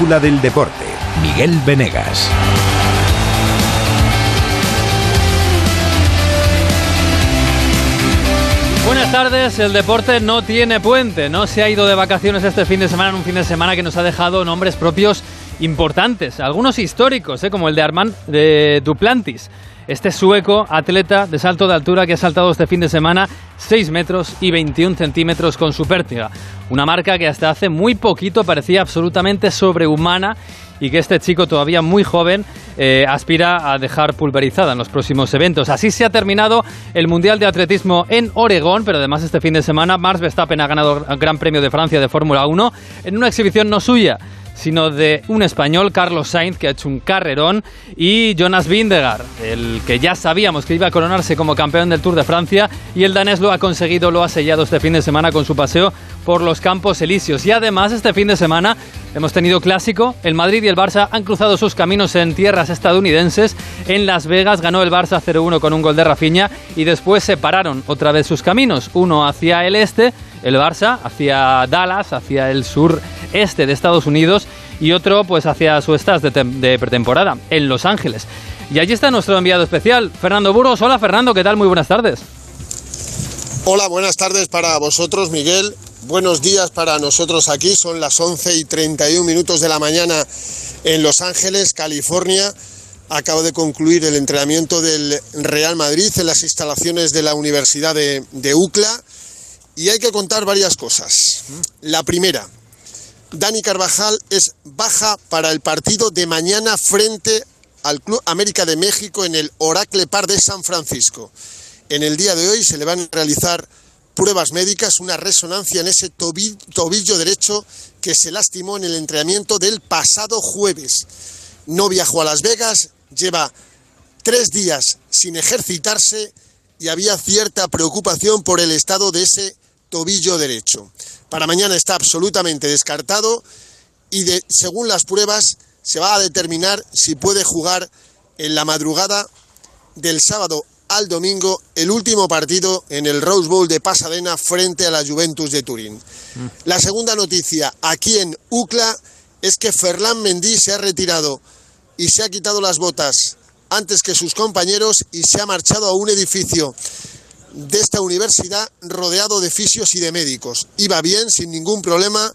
del deporte. Miguel Venegas. Buenas tardes, el deporte no tiene puente, no se ha ido de vacaciones este fin de semana, en un fin de semana que nos ha dejado nombres propios importantes, algunos históricos, ¿eh? como el de Armand de Duplantis, este sueco atleta de salto de altura que ha saltado este fin de semana 6 metros y 21 centímetros con su pértiga, una marca que hasta hace muy poquito parecía absolutamente sobrehumana y que este chico todavía muy joven eh, aspira a dejar pulverizada en los próximos eventos. Así se ha terminado el Mundial de Atletismo en Oregón, pero además este fin de semana Mars Verstappen ha ganado el Gran Premio de Francia de Fórmula 1 en una exhibición no suya sino de un español, Carlos Sainz, que ha hecho un carrerón, y Jonas Vindegar, el que ya sabíamos que iba a coronarse como campeón del Tour de Francia, y el danés lo ha conseguido, lo ha sellado este fin de semana con su paseo por los Campos Elíseos. Y además, este fin de semana hemos tenido clásico, el Madrid y el Barça han cruzado sus caminos en tierras estadounidenses, en Las Vegas ganó el Barça 0-1 con un gol de Rafinha, y después separaron otra vez sus caminos, uno hacia el este, el Barça, hacia Dallas, hacia el sur este de Estados Unidos y otro pues hacia su estás de, pretemporada en Los Ángeles. Y allí está nuestro enviado especial, Fernando Burgos. Hola Fernando, ¿qué tal? Muy buenas tardes. Hola, buenas tardes para vosotros, Miguel. Buenos días para nosotros aquí. Son las 11 y 31 minutos de la mañana en Los Ángeles, California. Acabo de concluir el entrenamiento del Real Madrid en las instalaciones de la Universidad de, de UCLA. Y hay que contar varias cosas. La primera, Dani Carvajal es baja para el partido de mañana frente al Club América de México en el Oracle Park de San Francisco. En el día de hoy se le van a realizar pruebas médicas, una resonancia en ese tobillo derecho que se lastimó en el entrenamiento del pasado jueves. No viajó a Las Vegas, lleva tres días sin ejercitarse y había cierta preocupación por el estado de ese tobillo derecho. Para mañana está absolutamente descartado y de, según las pruebas se va a determinar si puede jugar en la madrugada del sábado al domingo el último partido en el Rose Bowl de Pasadena frente a la Juventus de Turín. Mm. La segunda noticia aquí en UCLA es que Ferland Mendy se ha retirado y se ha quitado las botas antes que sus compañeros y se ha marchado a un edificio de esta universidad rodeado de fisios y de médicos. Iba bien, sin ningún problema,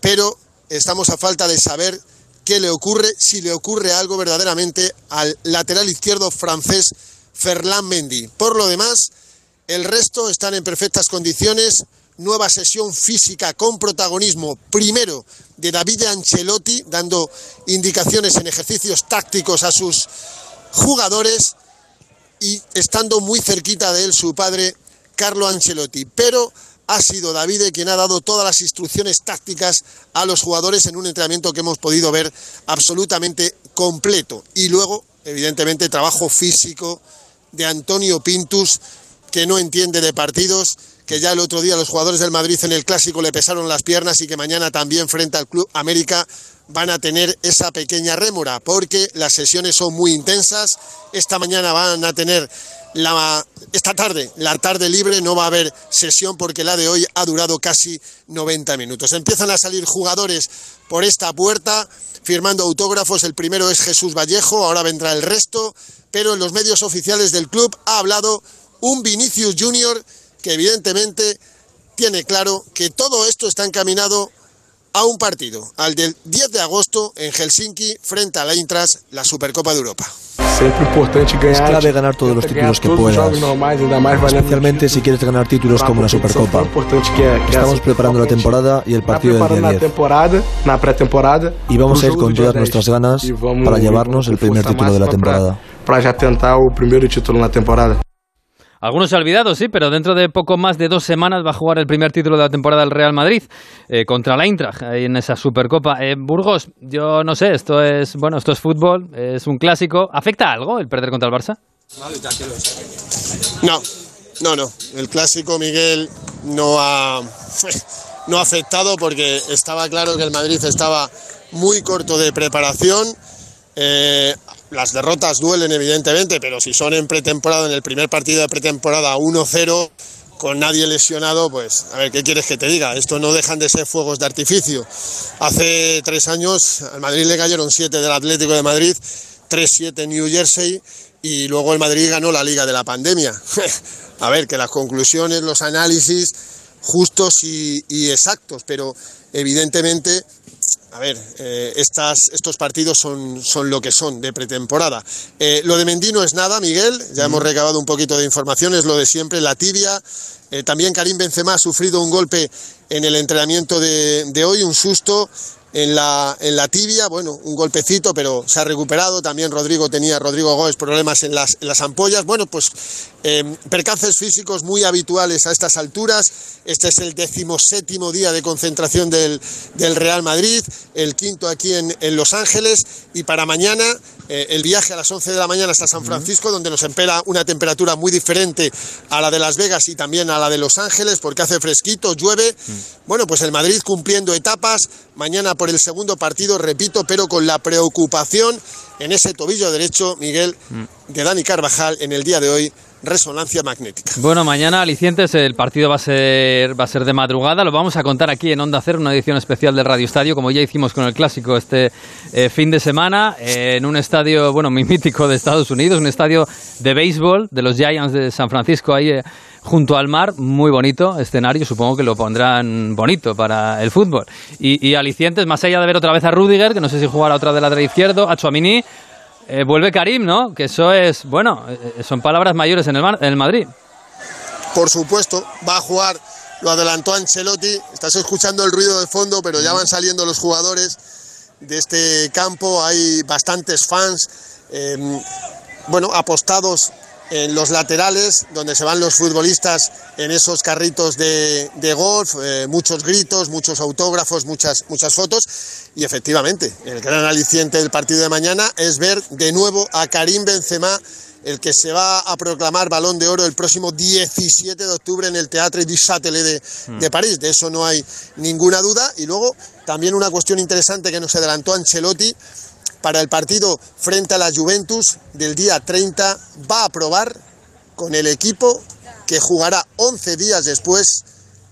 pero estamos a falta de saber qué le ocurre, si le ocurre algo verdaderamente al lateral izquierdo francés Ferland Mendy. Por lo demás, el resto están en perfectas condiciones. Nueva sesión física con protagonismo primero de David Ancelotti, dando indicaciones en ejercicios tácticos a sus jugadores y estando muy cerquita de él su padre, Carlo Ancelotti. Pero ha sido David quien ha dado todas las instrucciones tácticas a los jugadores en un entrenamiento que hemos podido ver absolutamente completo. Y luego, evidentemente, trabajo físico de Antonio Pintus, que no entiende de partidos, que ya el otro día los jugadores del Madrid en el clásico le pesaron las piernas y que mañana también frente al Club América van a tener esa pequeña rémora porque las sesiones son muy intensas. Esta mañana van a tener la, esta tarde, la tarde libre, no va a haber sesión porque la de hoy ha durado casi 90 minutos. Empiezan a salir jugadores por esta puerta firmando autógrafos. El primero es Jesús Vallejo, ahora vendrá el resto, pero en los medios oficiales del club ha hablado un Vinicius Junior que evidentemente tiene claro que todo esto está encaminado a un partido, al del 10 de agosto en Helsinki frente a la Intras, la Supercopa de Europa. Es clave ganar todos los títulos que puedas, especialmente si quieres ganar títulos como la Supercopa. Estamos preparando la temporada y el partido del día 10. Y vamos a ir con todas nuestras ganas para llevarnos el primer título de la temporada. Para ya tentar el primer título en la temporada. Algunos se han olvidado, sí, pero dentro de poco más de dos semanas va a jugar el primer título de la temporada del Real Madrid eh, contra la Eintracht en esa Supercopa. Eh, Burgos, yo no sé, esto es bueno, esto es fútbol, es un clásico. ¿Afecta algo el perder contra el Barça? No, no, no. El clásico Miguel no ha no afectado porque estaba claro que el Madrid estaba muy corto de preparación. Eh, las derrotas duelen evidentemente, pero si son en pretemporada, en el primer partido de pretemporada 1-0, con nadie lesionado, pues a ver, ¿qué quieres que te diga? Esto no dejan de ser fuegos de artificio. Hace tres años al Madrid le cayeron siete del Atlético de Madrid, 3-7 en New Jersey y luego el Madrid ganó la liga de la pandemia. a ver, que las conclusiones, los análisis justos y, exactos, pero evidentemente a ver, eh, estos partidos son, son, lo que son de pretemporada. Eh, lo de Mendy no es nada, Miguel, ya hemos recabado un poquito de información, es lo de siempre, la tibia. Eh, también Karim Benzema ha sufrido un golpe en el entrenamiento de, de hoy, un susto en la, en la tibia, bueno, un golpecito, pero se ha recuperado. También Rodrigo tenía, Rodrigo Gómez, problemas en las, en las ampollas. Bueno, pues eh, percances físicos muy habituales a estas alturas. Este es el decimoséptimo día de concentración del, del Real Madrid, el quinto aquí en, en Los Ángeles. Y para mañana eh, el viaje a las 11 de la mañana hasta San Francisco, donde nos espera una temperatura muy diferente a la de Las Vegas y también a la de Los Ángeles, porque hace fresquito, llueve. Bueno, pues el Madrid cumpliendo etapas. Mañana por el segundo partido, repito, pero con la preocupación en ese tobillo derecho, Miguel, de Dani Carvajal en el día de hoy resonancia magnética. Bueno, mañana alicientes, el partido va a ser va a ser de madrugada, lo vamos a contar aquí en Onda Cero, una edición especial del Radio Estadio, como ya hicimos con el clásico este eh, fin de semana, en un estadio, bueno, muy mítico de Estados Unidos, un estadio de béisbol de los Giants de San Francisco ahí eh, junto al mar, muy bonito escenario, supongo que lo pondrán bonito para el fútbol. Y, alicientes, más allá de ver otra vez a Rudiger, que no sé si jugará otra de la de izquierdo, a Chuamini, eh, vuelve Karim, ¿no? Que eso es, bueno, eh, son palabras mayores en el, en el Madrid. Por supuesto, va a jugar, lo adelantó Ancelotti, estás escuchando el ruido de fondo, pero ya van saliendo los jugadores de este campo, hay bastantes fans, em, bueno, apostados en los laterales, donde se van los futbolistas en esos carritos de, golf, eh, muchos gritos, muchos autógrafos, muchas, muchas fotos. Y efectivamente, el gran aliciente del partido de mañana es ver de nuevo a Karim Benzema, el que se va a proclamar balón de oro el próximo 17 de octubre en el Teatre du Châtelet de, hmm. de París. De eso no hay ninguna duda. Y luego también una cuestión interesante que nos adelantó Ancelotti para el partido frente a la Juventus del día 30 va a probar con el equipo que jugará 11 días después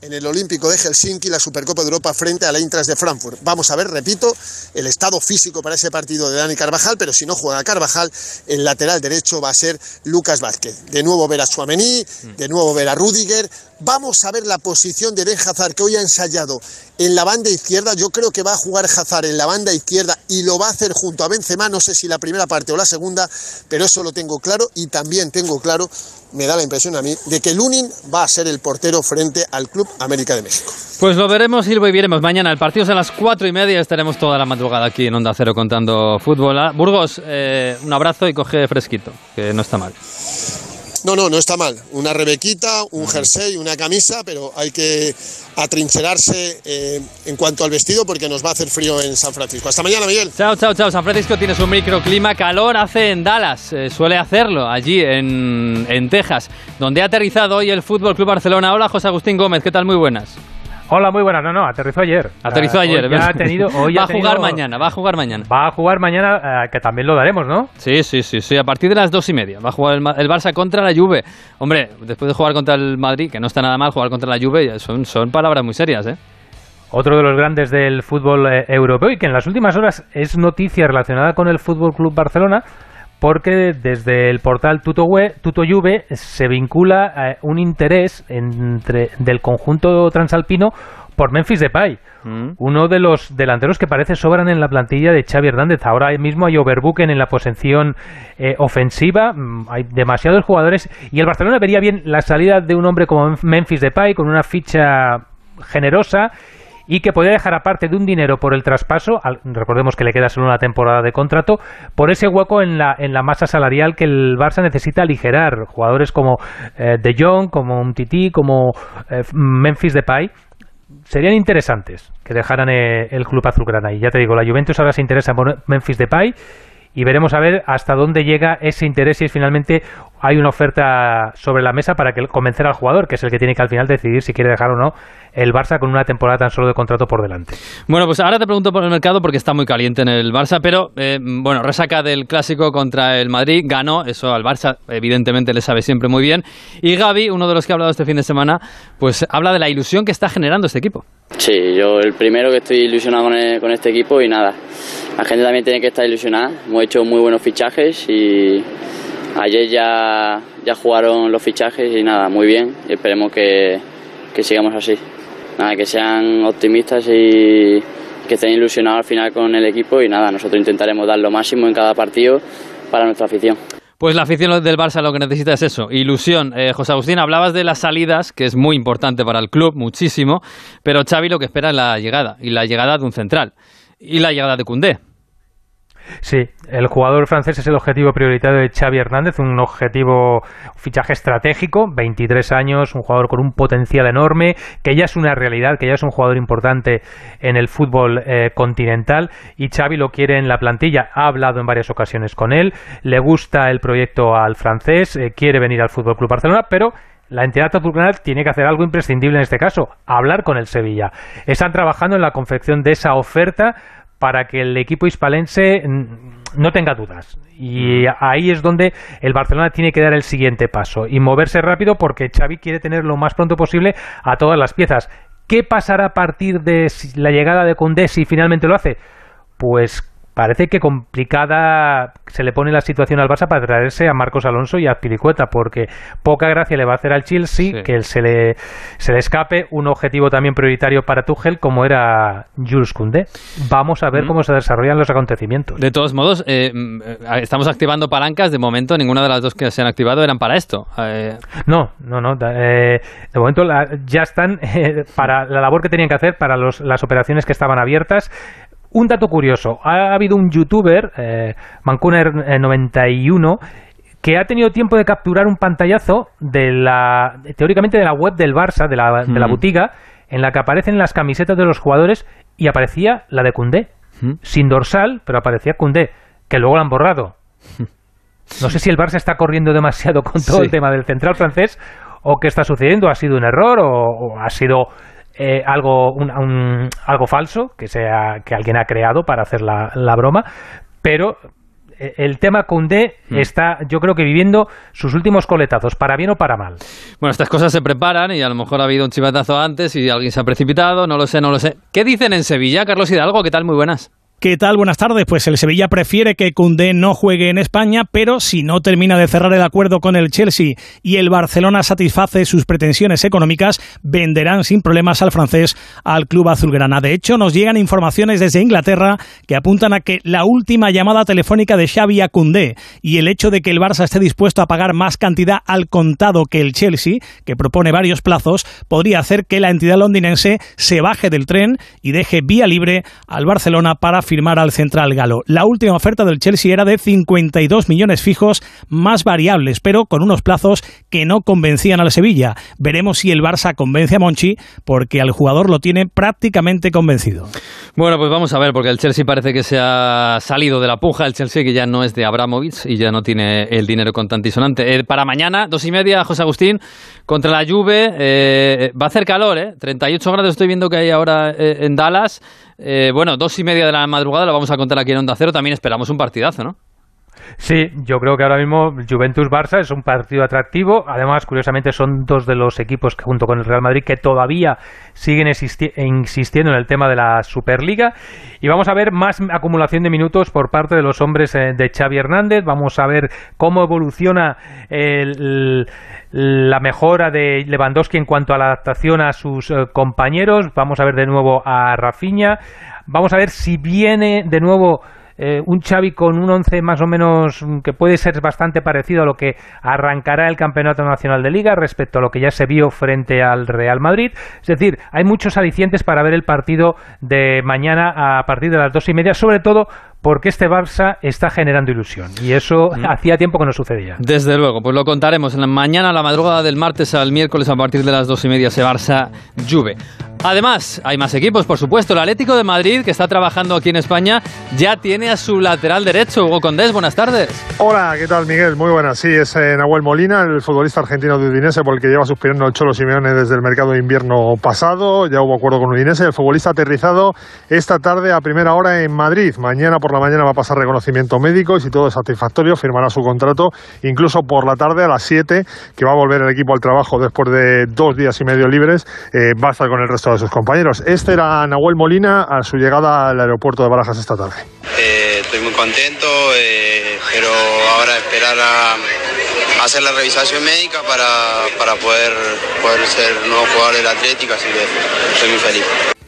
en el Olímpico de Helsinki la Supercopa de Europa frente a la Intras de Frankfurt. Vamos a ver, repito, el estado físico para ese partido de Dani Carvajal, pero si no juega Carvajal, el lateral derecho va a ser Lucas Vázquez. De nuevo ver a Suamení, de nuevo ver a Rudiger. Vamos a ver la posición de Den Hazard que hoy ha ensayado en la banda izquierda. Yo creo que va a jugar Hazard en la banda izquierda y lo va a hacer junto a Benzema, no sé si la primera parte o la segunda, pero eso lo tengo claro y también tengo claro me da la impresión a mí de que Lunin va a ser el portero frente al Club América de México. Pues lo veremos y lo viviremos mañana. El partido es a las cuatro y media. Estaremos toda la madrugada aquí en Onda Cero contando fútbol. Ah, Burgos, eh, un abrazo y coge fresquito, que no está mal. No, no, no está mal. Una rebequita, un jersey, una camisa, pero hay que atrincherarse eh, en cuanto al vestido porque nos va a hacer frío en San Francisco. Hasta mañana, Miguel. Chao, chao, chao. San Francisco tiene su microclima. Calor hace en Dallas. Eh, suele hacerlo allí en, en Texas, donde ha aterrizado hoy el Fútbol Club Barcelona. Hola, José Agustín Gómez. ¿Qué tal? Muy buenas. Hola, muy buenas. No, no, aterrizó ayer. Aterrizó ayer. Hoy ha tenido, hoy va a jugar mañana, va a jugar mañana. Va a jugar mañana, eh, que también lo daremos, ¿no? Sí, sí, sí, sí. A partir de las dos y media va a jugar el, el, Barça contra la Juve. Hombre, después de jugar contra el Madrid, que no está nada mal, jugar contra la Juve son, son palabras muy serias, ¿eh? Otro de los grandes del fútbol eh, europeo y que en las últimas horas es noticia relacionada con el Fútbol Club Barcelona porque desde el portal Tuto, Juve se vincula eh, un interés entre, del conjunto transalpino por Memphis Depay, mm. uno de los delanteros que parece sobran en la plantilla de Xavi Hernández. Ahora mismo hay overbooking en la posición eh, ofensiva, mm, hay demasiados jugadores y el Barcelona vería bien la salida de un hombre como Memphis Depay con una ficha generosa y que podría dejar aparte de un dinero por el traspaso, recordemos que le queda solo una temporada de contrato, por ese hueco en la, en la masa salarial que el Barça necesita aligerar. Jugadores como eh, De Jong, como Titi, como eh, Memphis Depay, serían interesantes que dejaran eh, el club azulgrana. Y ya te digo, la Juventus ahora se interesa por Memphis Depay y veremos a ver hasta dónde llega ese interés y finalmente hay una oferta sobre la mesa para que convencer al jugador, que es el que tiene que al final decidir si quiere dejar o no el Barça con una temporada tan solo de contrato por delante. Bueno, pues ahora te pregunto por el mercado porque está muy caliente en el Barça, pero eh, bueno, resaca del clásico contra el Madrid, ganó, eso al Barça evidentemente le sabe siempre muy bien. Y Gaby, uno de los que ha hablado este fin de semana, pues habla de la ilusión que está generando este equipo. Sí, yo el primero que estoy ilusionado con, e, con este equipo y nada, la gente también tiene que estar ilusionada. Hemos hecho muy buenos fichajes y ayer ya, ya jugaron los fichajes y nada, muy bien. Y esperemos que, que sigamos así. Nada, que sean optimistas y que estén ilusionados al final con el equipo y nada, nosotros intentaremos dar lo máximo en cada partido para nuestra afición. Pues la afición del Barça lo que necesita es eso, ilusión. Eh, José Agustín, hablabas de las salidas, que es muy importante para el club, muchísimo, pero Xavi lo que espera es la llegada, y la llegada de un central, y la llegada de Cundé. Sí, el jugador francés es el objetivo prioritario de Xavi Hernández, un objetivo, fichaje estratégico, 23 años, un jugador con un potencial enorme, que ya es una realidad, que ya es un jugador importante en el fútbol eh, continental y Xavi lo quiere en la plantilla. Ha hablado en varias ocasiones con él, le gusta el proyecto al francés, eh, quiere venir al Fútbol Club Barcelona, pero la entidad azulgrana tiene que hacer algo imprescindible en este caso, hablar con el Sevilla. Están trabajando en la confección de esa oferta para que el equipo hispalense no tenga dudas. Y ahí es donde el Barcelona tiene que dar el siguiente paso y moverse rápido porque Xavi quiere tener lo más pronto posible a todas las piezas. ¿Qué pasará a partir de la llegada de Condé si finalmente lo hace? Pues parece que complicada se le pone la situación al Barça para traerse a Marcos Alonso y a Pilicueta, porque poca gracia le va a hacer al Chelsea que se le, se le escape un objetivo también prioritario para Tuchel como era Jules Koundé. Vamos a ver mm. cómo se desarrollan los acontecimientos. De todos modos, eh, mm, estamos activando palancas, de momento ninguna de las dos que se han activado eran para esto. Eh, no, no, no. Eh, de momento ya están para la labor que tenían que hacer para los, las operaciones que estaban abiertas. Un dato curioso, ha habido un youtuber, eh, Mancuner91, que ha tenido tiempo de capturar un pantallazo de la, teóricamente de la web del Barça, de la, de la botiga, en la que aparecen las camisetas de los jugadores y aparecía la de Cundé, sin dorsal, pero aparecía Cundé, que luego la han borrado. No sé si el Barça está corriendo demasiado con todo el tema del central francés o qué está sucediendo, ha sido un error o ha sido eh, algo, algo falso que, sea, que alguien ha creado para hacer la, la broma, pero eh, el tema Cundé mm. está, yo creo que viviendo sus últimos coletazos, para bien o para mal. Bueno, estas cosas se preparan y a lo mejor ha habido un chivatazo antes y alguien se ha precipitado, no lo sé, no lo sé. ¿Qué dicen en Sevilla, Carlos Hidalgo? ¿Qué tal? Muy buenas. ¿Qué tal? Buenas tardes. Pues el Sevilla prefiere que Cundé no juegue en España, pero si no termina de cerrar el acuerdo con el Chelsea y el Barcelona satisface sus pretensiones económicas, venderán sin problemas al francés al club azulgrana. De hecho, nos llegan informaciones desde Inglaterra que apuntan a que la última llamada telefónica de Xavi a Cundé y el hecho de que el Barça esté dispuesto a pagar más cantidad al contado que el Chelsea, que propone varios plazos, podría hacer que la entidad londinense se baje del tren y deje vía libre al Barcelona para firmar al central galo. La última oferta del Chelsea era de 52 millones fijos más variables, pero con unos plazos que no convencían al Sevilla. Veremos si el Barça convence a Monchi, porque al jugador lo tiene prácticamente convencido. Bueno, pues vamos a ver, porque el Chelsea parece que se ha salido de la puja. El Chelsea que ya no es de Abramovich y ya no tiene el dinero contantisonante. Eh, para mañana, dos y media, José Agustín, contra la Juve. Eh, va a hacer calor, ¿eh? 38 grados estoy viendo que hay ahora eh, en Dallas. Eh, bueno, dos y media de la madrugada lo vamos a contar aquí en Onda Cero. También esperamos un partidazo, ¿no? Sí, yo creo que ahora mismo Juventus-Barça es un partido atractivo. Además, curiosamente, son dos de los equipos que, junto con el Real Madrid que todavía siguen insistiendo en el tema de la Superliga. Y vamos a ver más acumulación de minutos por parte de los hombres eh, de Xavi Hernández. Vamos a ver cómo evoluciona la mejora de Lewandowski en cuanto a la adaptación a sus eh, compañeros. Vamos a ver de nuevo a Rafinha. Vamos a ver si viene de nuevo eh, un Xavi con un once más o menos mm, que puede ser bastante parecido a lo que arrancará el Campeonato Nacional de Liga respecto a lo que ya se vio frente al Real Madrid. Es decir, hay muchos alicientes para ver el partido de mañana a partir de las dos y media, sobre todo porque este Barça está generando ilusión y eso mm. hacía tiempo que no sucedía. Desde luego, pues lo contaremos en la mañana, a la madrugada del martes al miércoles a partir de las dos y media ese Barça Juve. Además, hay más equipos, por supuesto. El Atlético de Madrid, que está trabajando aquí en España, ya tiene a su lateral derecho, Hugo Condés. Buenas tardes. Hola, ¿qué tal, Miguel? Muy buenas. Sí, es eh, Nahuel Molina, el futbolista argentino de Udinese, por el que lleva suspirando el Cholo Simeone desde el mercado de invierno pasado. Ya hubo acuerdo con Udinese. El futbolista aterrizado esta tarde a primera hora en Madrid. Mañana por la mañana va a pasar reconocimiento médico y si todo es satisfactorio, firmará su contrato, incluso por la tarde a las 7, que va a volver el equipo al trabajo después de dos días y medio libres. Eh, va a estar con el resto de sus compañeros. Este era Nahuel Molina a su llegada al aeropuerto de Barajas esta tarde. Eh, estoy muy contento, eh, pero ahora esperar a, hacer la revisación médica para, para poder, poder ser nuevo jugador del Atlético, así que estoy muy feliz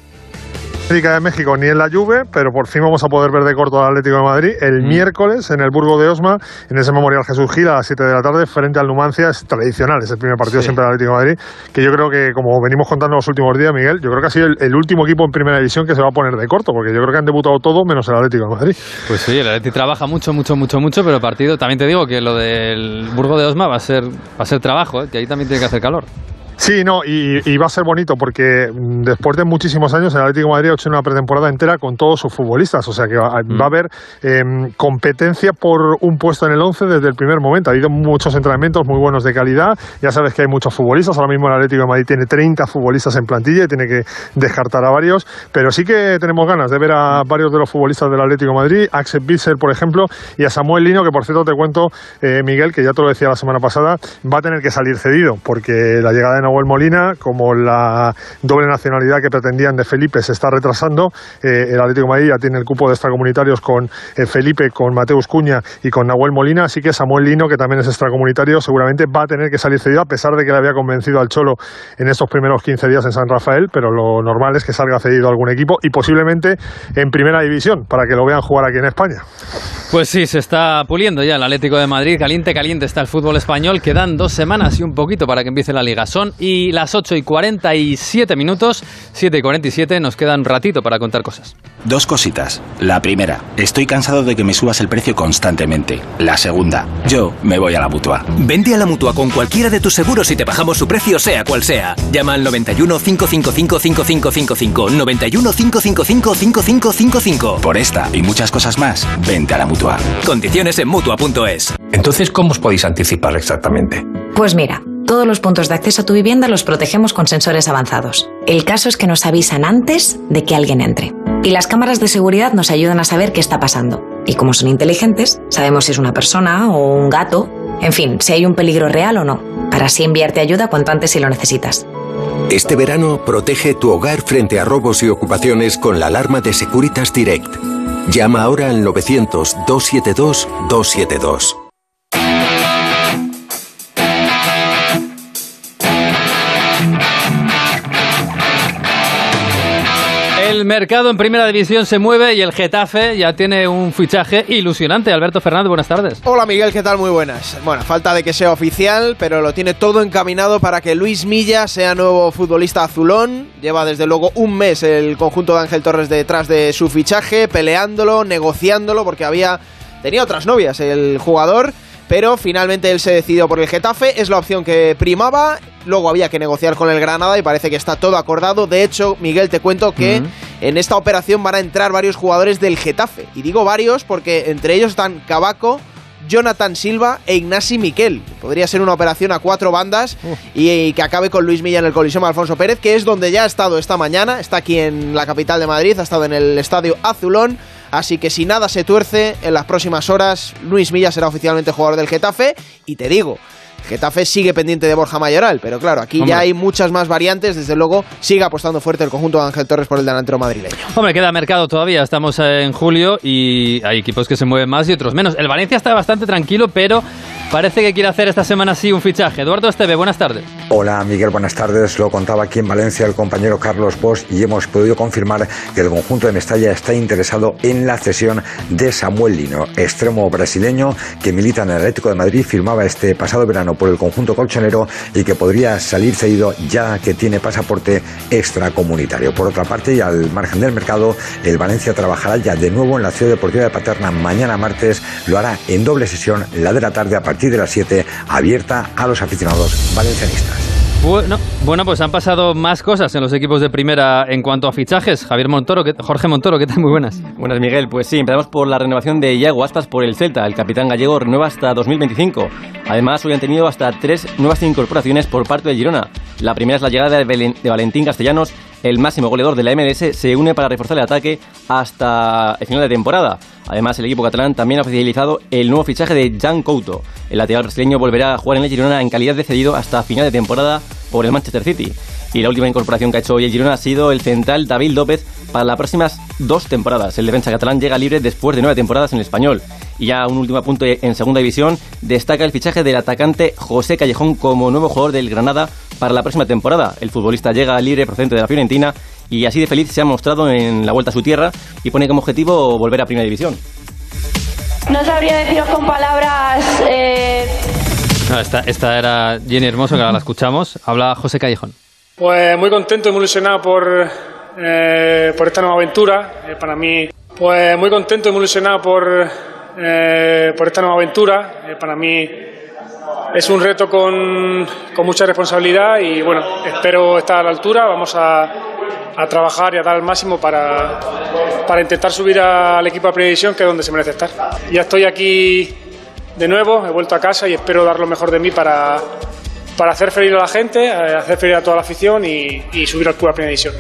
de México ni en la Juve, pero por fin vamos a poder ver de corto al Atlético de Madrid el mm. miércoles en el Burgo de Osma, en ese Memorial Jesús Gil a las 7 de la tarde, frente al Numancia. Es tradicional, es el primer partido siempre del Atlético de Madrid, que yo creo que, como venimos contando los últimos días, Miguel, yo creo que ha sido el, último equipo en primera división que se va a poner de corto, porque yo creo que han debutado todos menos el Atlético de Madrid. Pues sí, el Atlético trabaja mucho, mucho, mucho, mucho, pero el partido, también te digo que lo del Burgo de Osma va a ser, va a ser trabajo, ¿eh? que ahí también tiene que hacer calor. Sí, no, y, va a ser bonito porque mm, después de muchísimos años el Atlético de Madrid ha hecho una pretemporada entera con todos sus futbolistas, o sea que va, mm. a haber em, competencia por un puesto en el 11 desde el primer momento. Ha habido muchos entrenamientos muy buenos de calidad, ya sabes que hay muchos futbolistas, ahora mismo el Atlético de Madrid tiene 30 futbolistas en plantilla y tiene que descartar a varios, pero sí que tenemos ganas de ver a varios de los futbolistas del Atlético de Madrid, Axel Bitzer, por ejemplo, y a Samuel Lino, que por cierto te cuento, eh, Miguel, que ya te lo decía la semana pasada, va a tener que salir cedido porque la llegada de Nahuel Molina, como la doble nacionalidad que pretendían de Felipe se está retrasando, eh, el Atlético de Madrid ya tiene el cupo de extracomunitarios con eh, Felipe, con Mateus Cuña y con Nahuel Molina, así que Samuel Lino, que también es extracomunitario, seguramente va a tener que salir cedido, a pesar de que le había convencido al Cholo en estos primeros 15 días en San Rafael, pero lo normal es que salga cedido a algún equipo y posiblemente en primera división, para que lo vean jugar aquí en España. Pues sí, se está puliendo ya el Atlético de Madrid, caliente, caliente está el fútbol español, quedan dos semanas y un poquito para que empiece la liga. Son y las 8 y 47 minutos, 7 y 47, nos queda un ratito para contar cosas. Dos cositas. La primera, estoy cansado de que me subas el precio constantemente. La segunda, yo me voy a la mutua. Vente a la mutua con cualquiera de tus seguros y te bajamos su precio, sea cual sea. Llama al 91 555 5555. 91 555 5555. Por esta y muchas cosas más, vente a la mutua. Condiciones en mutua.es. Entonces, ¿cómo os podéis anticipar exactamente? Pues mira. Todos los puntos de acceso a tu vivienda los protegemos con sensores avanzados. El caso es que nos avisan antes de que alguien entre. Y las cámaras de seguridad nos ayudan a saber qué está pasando. Y como son inteligentes, sabemos si es una persona o un gato, en fin, si hay un peligro real o no, para así enviarte ayuda cuanto antes si lo necesitas. Este verano protege tu hogar frente a robos y ocupaciones con la alarma de Securitas Direct. Llama ahora al 900 El mercado en primera división se mueve y el Getafe ya tiene un fichaje ilusionante. Alberto Fernández, buenas tardes. Hola Miguel, ¿qué tal? Muy buenas. Bueno, falta de que sea oficial, pero lo tiene todo encaminado para que Luis Milla sea nuevo futbolista azulón. Lleva desde luego un mes el conjunto de Ángel Torres detrás de su fichaje, peleándolo, negociándolo, porque había tenía otras novias el jugador pero finalmente él se decidió por el Getafe, es la opción que primaba, luego había que negociar con el Granada y parece que está todo acordado. De hecho, Miguel, te cuento que en esta operación van a entrar varios jugadores del Getafe, y digo varios porque entre ellos están Cabaco, Jonathan Silva e Ignasi Miquel. Podría ser una operación a cuatro bandas y, que acabe con Luis Milla en el Coliseum Alfonso Pérez, que es donde ya ha estado esta mañana. Está aquí en la capital de Madrid, ha estado en el estadio Azulón. Así que si nada se tuerce, en las próximas horas Luis Milla será oficialmente jugador del Getafe. Y te digo, Getafe sigue pendiente de Borja Mayoral, pero claro, aquí ya hay muchas más variantes. Desde luego, sigue apostando fuerte el conjunto de Ángel Torres por el delantero madrileño. Hombre, queda mercado todavía. Estamos en julio y hay equipos que se mueven más y otros menos. El Valencia está bastante tranquilo, pero Parece que quiere hacer esta semana sí un fichaje. Eduardo Esteve, buenas tardes. Hola Miguel, buenas tardes. Lo contaba aquí en Valencia el compañero Carlos Bosch y hemos podido confirmar que el conjunto de Mestalla está interesado en la cesión de Samuel Lino, extremo brasileño que milita en el Atlético de Madrid, firmaba este pasado verano por el conjunto colchonero y que podría salir cedido ya que tiene pasaporte extracomunitario. Por otra parte, y al margen del mercado, el Valencia trabajará ya de nuevo en la ciudad deportiva de Paterna mañana martes. Lo hará en doble sesión, la de la tarde a partir de las 7, abierta a los aficionados valencianistas. Bueno, Bueno, pues han pasado más cosas en los equipos de primera en cuanto a fichajes. Javier Montoro, Jorge Montoro, ¿qué tal? Muy buenas. Buenas, Miguel. Pues sí, empezamos por la renovación de Iago Aspas por el Celta. El capitán gallego renueva hasta 2025. Además, hoy han tenido hasta tres nuevas incorporaciones por parte de Girona. La primera es la llegada de Valentín Castellanos, el máximo goleador de la MLS, se une para reforzar el ataque hasta el final de temporada. Además, el equipo catalán también ha oficializado el nuevo fichaje de Jan Couto. El lateral brasileño volverá a jugar en el Girona en calidad de cedido hasta final de temporada por el Manchester City. Y la última incorporación que ha hecho hoy el Girona ha sido el central David López para las próximas dos temporadas. El defensa catalán llega libre después de nueve temporadas en el español. Y ya un último punto en segunda división, destaca el fichaje del atacante José Callejón como nuevo jugador del Granada para la próxima temporada. El futbolista llega libre procedente de la Fiorentina y así de feliz se ha mostrado en la vuelta a su tierra y pone como objetivo volver a primera división. No sabría deciros con palabras. Eh, esta, era Jenny Hermoso, que ahora la escuchamos. Habla José Callejón. Pues muy contento y muy ilusionado por, eh, por esta nueva aventura. Eh, para mí, pues muy contento y muy ilusionado por, por esta nueva aventura. para mí es un reto con, con, mucha responsabilidad y bueno, espero estar a la altura. Vamos a, a trabajar y a dar el máximo para, para intentar subir al equipo de previsión, que es donde se merece estar. Ya estoy aquí de nuevo, he vuelto a casa y espero dar lo mejor de mí para, para hacer feliz a la gente, eh, hacer feliz a toda la afición y, subir al club a primera división.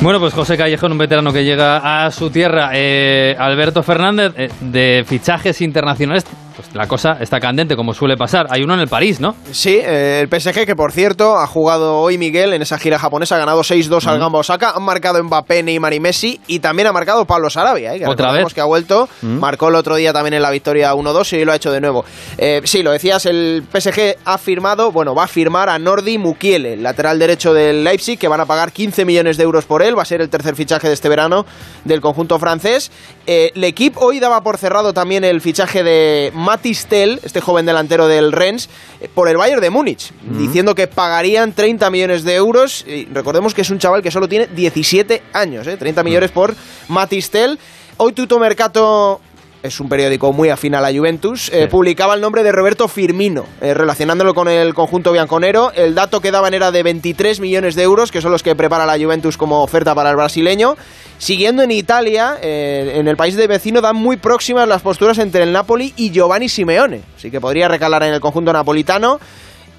Bueno, pues José Callejón, un veterano que llega a su tierra. Eh, Alberto Fernández, eh, de fichajes internacionales, pues la cosa está candente, como suele pasar. Hay uno en el París, ¿no? Sí, eh, el PSG, que por cierto ha jugado hoy Miguel en esa gira japonesa, ha ganado 6-2 al Gamba Osaka. Han marcado Mbappé, Neymar y Messi. Y también ha marcado Pablo Sarabia, que ¿Otra vez? que ha vuelto. Marcó el otro día también en la victoria 1-2 y lo ha hecho de nuevo. sí, lo decías, el PSG ha firmado, bueno, va a firmar a Nordi Mukiele, lateral derecho del Leipzig, que van a pagar 15 millones de euros por él va a ser el tercer fichaje de este verano del conjunto francés. Eh, el equipo hoy daba por cerrado también el fichaje de Matistel, este joven delantero del Rennes, eh, por el Bayern de Múnich, diciendo que pagarían 30 millones de euros. Y recordemos que es un chaval que solo tiene 17 años, 30 eh, millones por Matistel. Hoy Tuto Mercato es un periódico muy afín a la Juventus, eh, publicaba el nombre de Roberto Firmino, eh, relacionándolo con el conjunto bianconero. El dato que daban era de 23 millones de euros, que son los que prepara la Juventus como oferta para el brasileño. Siguiendo en Italia, eh, en el país de vecino, dan muy próximas las posturas entre el Napoli y Giovanni Simeone, así que podría recalar en el conjunto napolitano.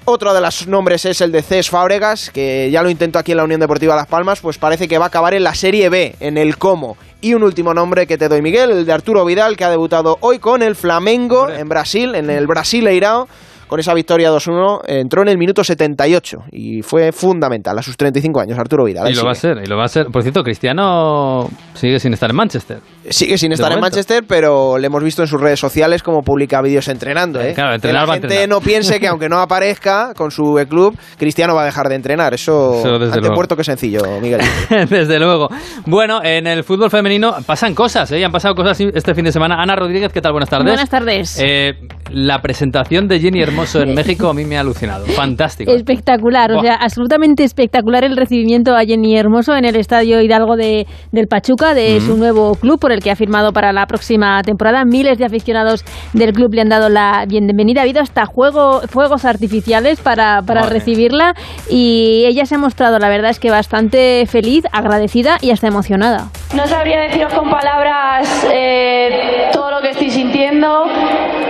Otro de los nombres es el de Cés Fábregas, que ya lo intentó aquí en la Unión Deportiva Las Palmas, pues parece que va a acabar en la Serie B, en el Como. Y un último nombre que te doy, Miguel, el de Arturo Vidal, que ha debutado hoy con el Flamengo en Brasil, en el Brasileirao con esa victoria 2-1, entró en el minuto 78 y fue fundamental a sus 35 años, Arturo Vidal. Y lo va a ser, y lo va a ser. Por cierto, Cristiano sigue sin estar en Manchester. Sigue sin estar en Manchester, pero le hemos visto en sus redes sociales como publica vídeos entrenando. ¿eh? Claro, entrenar que la gente no piense que aunque no aparezca con su club, Cristiano va a dejar de entrenar. Eso, desde ante puerto que sencillo, Miguel. desde luego. Bueno, en el fútbol femenino pasan cosas, ¿eh? han pasado cosas este fin de semana. Ana Rodríguez, ¿qué tal? Buenas tardes. Buenas tardes. Eh, la presentación de Jenny Hermoso en México a mí me ha alucinado. Fantástico. Espectacular, o sea, absolutamente espectacular el recibimiento a Jenny Hermoso en el Estadio Hidalgo de, del Pachuca, de su nuevo club, por el que ha firmado para la próxima temporada. Miles de aficionados del club le han dado la bienvenida. Ha habido hasta juego, fuegos artificiales para, para recibirla y ella se ha mostrado, la verdad es que bastante feliz, agradecida y hasta emocionada. No sabría deciros con palabras eh, todo lo que estoy sintiendo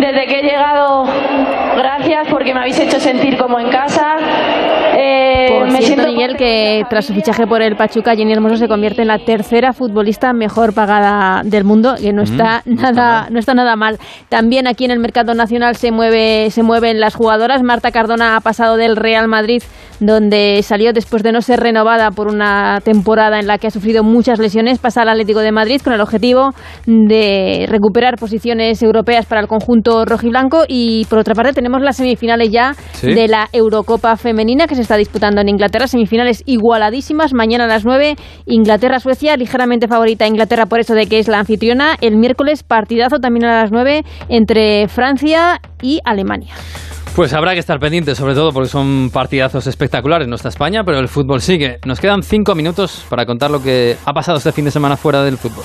desde que he llegado. Gracias porque me habéis hecho sentir como en casa. Eh, me siento Miguel que tras su fichaje por el Pachuca, Jenny Hermoso se convierte en la tercera futbolista mejor pagada del mundo, que no mm, está nada, no está nada mal. También aquí en el mercado nacional se mueve, se mueven las jugadoras. Marta Cardona ha pasado del Real Madrid, donde salió después de no ser renovada por una temporada en la que ha sufrido muchas lesiones, pasa al Atlético de Madrid con el objetivo de recuperar posiciones europeas para el conjunto rojiblanco y por otra parte tenemos las semifinales ya de la Eurocopa femenina que se está disputando en Inglaterra, semifinales igualadísimas, mañana a las 9 Inglaterra-Suecia, ligeramente favorita Inglaterra por eso de que es la anfitriona, el miércoles partidazo también a las 9 entre Francia y Alemania. Pues habrá que estar pendientes, sobre todo porque son partidazos espectaculares en nuestra España, pero el fútbol sigue. Nos quedan cinco minutos para contar lo que ha pasado este fin de semana fuera del fútbol.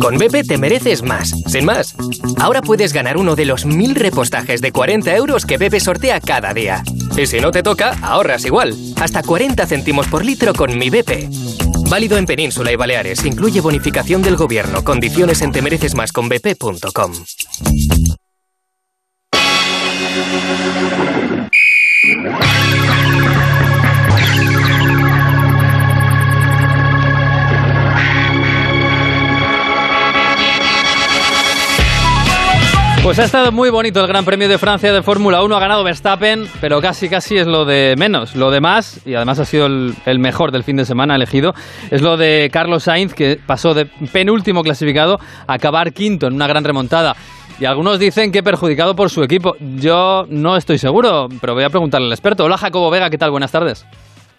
Con BP te mereces más, sin más. Ahora puedes ganar uno de los mil repostajes de 40 euros que BP sortea cada día. Y si no te toca, ahorras igual. Hasta 40 céntimos por litro con mi BP. Válido en Península y Baleares. Incluye bonificación del gobierno. Condiciones en temerecesmasconbp.com. Pues ha estado muy bonito el Gran Premio de Francia de Fórmula 1. Ha ganado Verstappen, pero casi casi es lo de menos. Lo demás, y además ha sido el, mejor del fin de semana elegido, es lo de Carlos Sainz, que pasó de penúltimo clasificado a acabar quinto en una gran remontada. Y algunos dicen que perjudicado por su equipo. Yo no estoy seguro, pero voy a preguntarle al experto. Hola Jacobo Vega, ¿qué tal? Buenas tardes.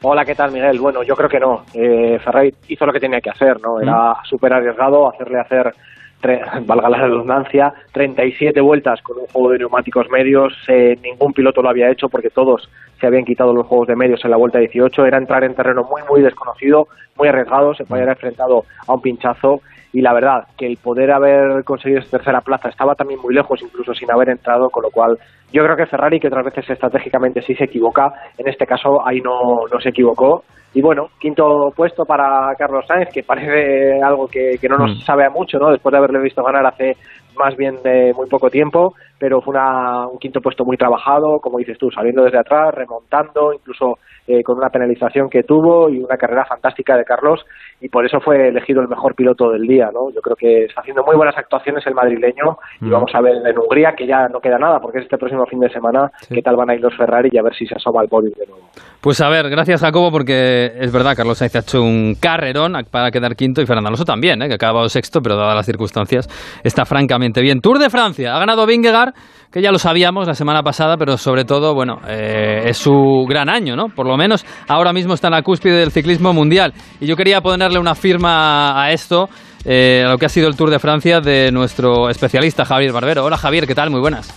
Hola, ¿qué tal, Miguel? Bueno, yo creo que no. Eh, Ferrari hizo lo que tenía que hacer, ¿no? Era mm. súper arriesgado hacerle hacer valga la redundancia, 37 vueltas con un juego de neumáticos medios. Eh, ningún piloto lo había hecho porque todos se habían quitado los juegos de medios en la vuelta 18. Era entrar en terreno muy, muy desconocido, muy arriesgado. Se podía haber enfrentado a un pinchazo. Y la verdad, que el poder haber conseguido esa tercera plaza estaba también muy lejos, incluso sin haber entrado, con lo cual yo creo que Ferrari, que otras veces estratégicamente sí se equivoca, en este caso ahí no, no se equivocó y bueno, quinto puesto para Carlos Sainz, que parece algo que, que no nos mm. sabe a mucho, ¿no? Después de haberle visto ganar hace más bien de muy poco tiempo, pero fue una, un quinto puesto muy trabajado, como dices tú, saliendo desde atrás, remontando, incluso eh, con una penalización que tuvo y una carrera fantástica de Carlos, y por eso fue elegido el mejor piloto del día, ¿no? Yo creo que está haciendo muy buenas actuaciones el madrileño, y mm. vamos a ver en Hungría, que ya no queda nada, porque es este próximo fin de semana, qué tal van a ir los Ferrari y a ver si se asoma el podio de nuevo. Pues a ver, gracias Jacobo, porque es verdad, Carlos Sainz ha hecho un carrerón para quedar quinto, y Fernando Alonso también, ¿eh? que ha acabado sexto, pero dadas las circunstancias, está francamente bien. Tour de Francia, ha ganado Vingegaard, que ya lo sabíamos la semana pasada, pero sobre todo, bueno, eh, es su gran año, ¿no? Por lo menos ahora mismo está en la cúspide del ciclismo mundial. Y yo quería ponerle una firma a esto, eh, a lo que ha sido el Tour de Francia de nuestro especialista Javier Barbero. Hola Javier, ¿qué tal? Muy buenas.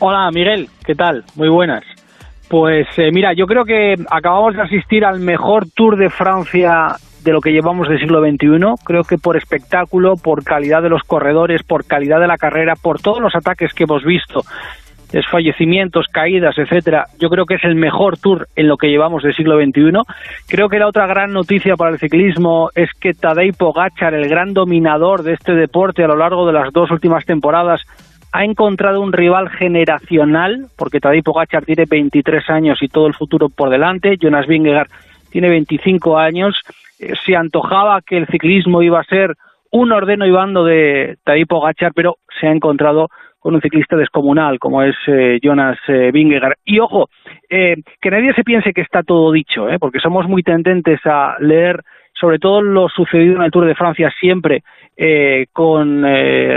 Hola Miguel, ¿qué tal? Muy buenas. Pues eh, mira, yo creo que acabamos de asistir al mejor Tour de Francia de lo que llevamos del siglo XXI. Creo que por espectáculo, por calidad de los corredores, por calidad de la carrera, por todos los ataques que hemos visto, desfallecimientos, caídas, etcétera, yo creo que es el mejor tour en lo que llevamos del siglo XXI. Creo que la otra gran noticia para el ciclismo es que Tadej Pogacar, el gran dominador de este deporte a lo largo de las dos últimas temporadas, ha encontrado un rival generacional, porque Tadej Pogacar tiene 23 años y todo el futuro por delante, Jonas Vingegaard tiene 25 años, se antojaba que el ciclismo iba a ser un ordeno y bando de Tadej Pogacar, pero se ha encontrado con un ciclista descomunal como es eh, Jonas eh, Vingegaard. Y ojo, que nadie se piense que está todo dicho, porque somos muy tendentes a leer sobre todo lo sucedido en el Tour de Francia siempre con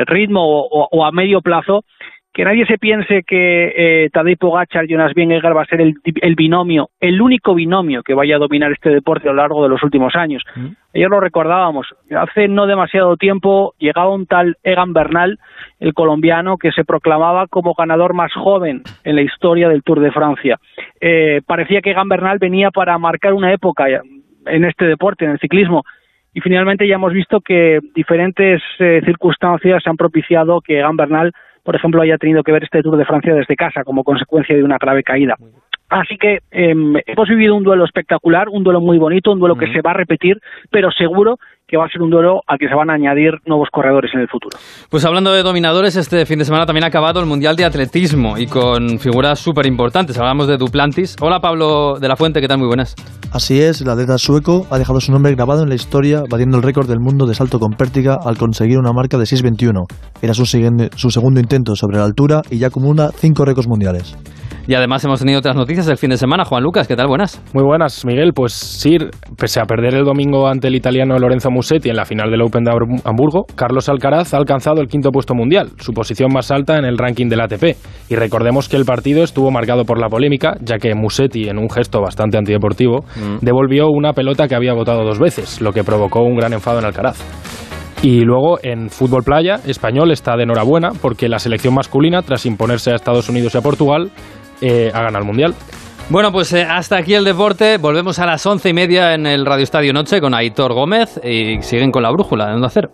ritmo o, a medio plazo que nadie se piense que eh, Tadej Pogacar y Jonas Vingegaard va a ser el, binomio, el único binomio que vaya a dominar este deporte a lo largo de los últimos años. Mm. Ayer lo recordábamos, hace no demasiado tiempo llegaba un tal Egan Bernal, el colombiano, que se proclamaba como ganador más joven en la historia del Tour de Francia. Eh, parecía que Egan Bernal venía para marcar una época en este deporte, en el ciclismo, y finalmente ya hemos visto que diferentes eh, circunstancias han propiciado que Egan Bernal por ejemplo, haya tenido que ver este Tour de Francia desde casa como consecuencia de una grave caída. Así que em, hemos vivido un duelo espectacular, un duelo muy bonito, un duelo que se va a repetir, pero seguro que va a ser un duelo al que se van a añadir nuevos corredores en el futuro. Pues hablando de dominadores, este fin de semana también ha acabado el Mundial de Atletismo y con figuras súper importantes. Hablamos de Duplantis. Hola Pablo de la Fuente, ¿qué tal? Muy buenas. Así es, el atleta sueco ha dejado su nombre grabado en la historia, batiendo el récord del mundo de salto con pértiga al conseguir una marca de 6.21. Era su, su segundo intento sobre la altura y ya acumula cinco récords mundiales. Y además hemos tenido otras noticias del fin de semana. Juan Lucas, ¿qué tal? Buenas. Muy buenas, Miguel. Pues sí, pese a perder el domingo ante el italiano Lorenzo Musetti en la final del Open de Hamburgo, Carlos Alcaraz ha alcanzado el quinto puesto mundial, su posición más alta en el ranking del ATP. Y recordemos que el partido estuvo marcado por la polémica, ya que Musetti, en un gesto bastante antideportivo, mm. devolvió una pelota que había votado dos veces, lo que provocó un gran enfado en Alcaraz. Y luego en fútbol playa, español está de enhorabuena porque la selección masculina, tras imponerse a Estados Unidos y a Portugal, eh, ha el Mundial. Bueno, pues eh, hasta aquí el deporte. Volvemos a las once y media en el Radio Estadio Noche con Aitor Gómez y siguen con la brújula de Onda Cero.